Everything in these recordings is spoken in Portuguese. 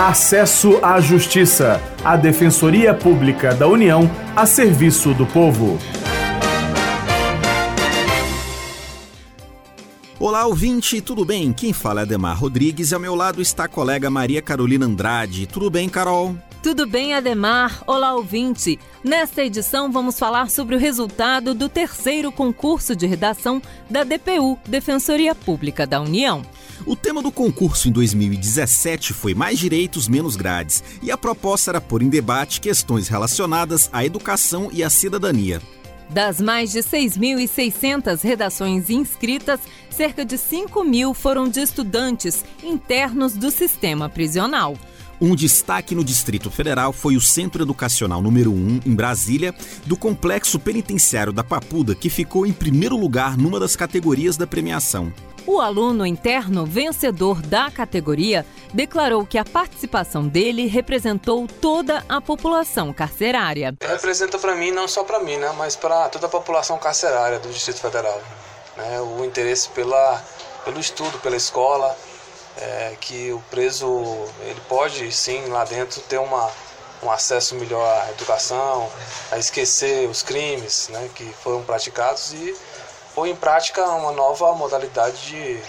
Acesso à Justiça, a Defensoria Pública da União a serviço do povo. Olá, ouvinte, tudo bem? Quem fala é Ademar Rodrigues e ao meu lado está a colega Maria Carolina Andrade. Tudo bem, Carol? Tudo bem, Ademar? Olá, ouvinte! Nesta edição, vamos falar sobre o resultado do terceiro concurso de redação da DPU, Defensoria Pública da União. O tema do concurso em 2017 foi Mais Direitos, Menos Grades, e a proposta era pôr em debate questões relacionadas à educação e à cidadania. Das mais de 6.600 redações inscritas, cerca de 5 mil foram de estudantes internos do sistema prisional. Um destaque no Distrito Federal foi o Centro Educacional número 1, em Brasília, do Complexo Penitenciário da Papuda, que ficou em primeiro lugar numa das categorias da premiação. O aluno interno vencedor da categoria declarou que a participação dele representou toda a população carcerária. Representa para mim, não só para mim, né, mas para toda a população carcerária do Distrito Federal. Né, o interesse pela, pelo estudo, pela escola, é, que o preso ele pode sim lá dentro ter uma, um acesso melhor à educação, a esquecer os crimes né, que foram praticados e pôr em prática uma nova modalidade de,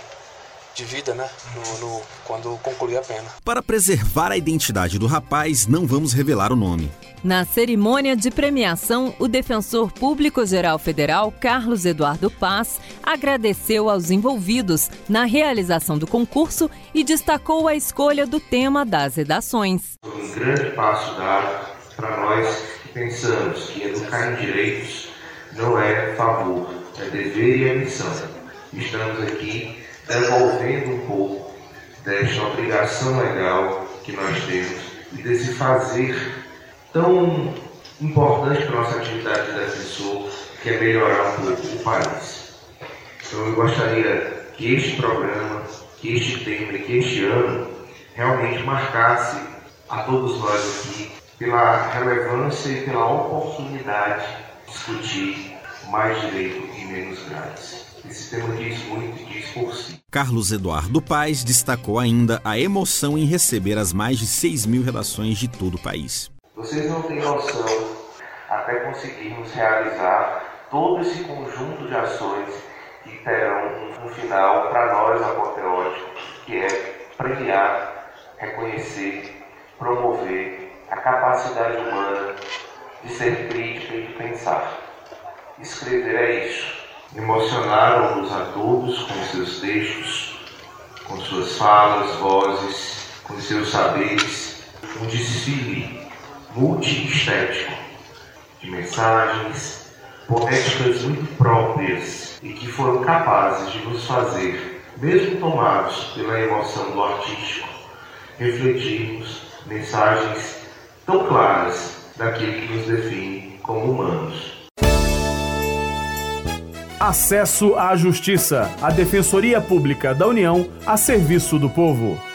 de vida, né? No, no, quando concluir a pena. Para preservar a identidade do rapaz, não vamos revelar o nome. Na cerimônia de premiação, o defensor público-geral federal, Carlos Eduardo Paz, agradeceu aos envolvidos na realização do concurso e destacou a escolha do tema das redações. Um grande passo dado para nós que pensamos que educar em direitos não é favor, é dever e é missão. Estamos aqui devolvendo um pouco desta obrigação legal que nós temos e desse fazer tão importante para a nossa atividade de defensor, que é melhorar um pouco o país. Então eu gostaria que este programa, que este tema, que este ano realmente marcasse a todos nós aqui pela relevância e pela oportunidade de discutir mais direito e menos grades. Esse tema diz muito e diz por si. Carlos Eduardo Paes destacou ainda a emoção em receber as mais de 6 mil redações de todo o país. Vocês não têm noção até conseguirmos realizar todo esse conjunto de ações que terão um, um final para nós apoteótico, que é premiar, reconhecer, promover a capacidade humana de ser crítica e de pensar. Escrever é isso emocionaram-nos a todos com seus textos, com suas falas, vozes, com seus saberes, um desfile multiestético de mensagens poéticas muito próprias e que foram capazes de nos fazer, mesmo tomados pela emoção do artístico, refletirmos mensagens tão claras daquele que nos define como humanos. Acesso à Justiça, a Defensoria Pública da União a serviço do povo.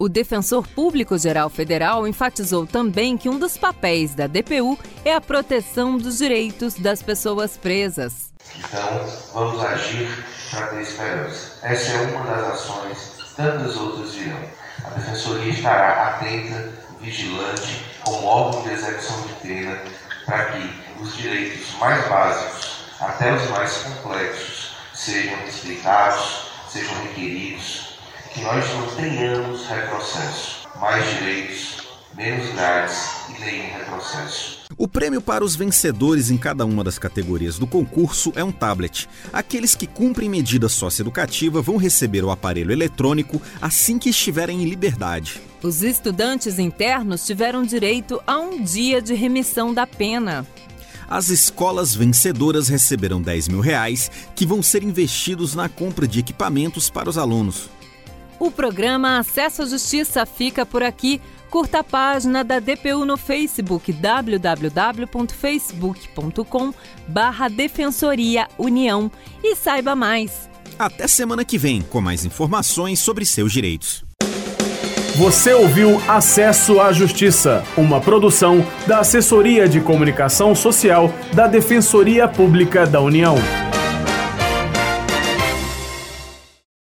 O Defensor Público-Geral Federal enfatizou também que um dos papéis da DPU é a proteção dos direitos das pessoas presas. Então, vamos agir para ter esperança. Essa é uma das ações, tantas outras virão. A Defensoria estará atenta, vigilante, como órgão de execução de pena, para que os direitos mais básicos, até os mais complexos, sejam respeitados, sejam requeridos, que nós não tenhamos retrocesso, mais direitos, menos grades e nenhum retrocesso. O prêmio para os vencedores em cada uma das categorias do concurso é um tablet. Aqueles que cumprem medida socioeducativa vão receber o aparelho eletrônico assim que estiverem em liberdade. Os estudantes internos tiveram direito a um dia de remissão da pena. As escolas vencedoras receberão 10 mil reais que vão ser investidos na compra de equipamentos para os alunos. O programa Acesso à Justiça fica por aqui. Curta a página da DPU no Facebook www.facebook.com barra Defensoria União e saiba mais. Até semana que vem com mais informações sobre seus direitos. Você ouviu Acesso à Justiça, uma produção da Assessoria de Comunicação Social da Defensoria Pública da União.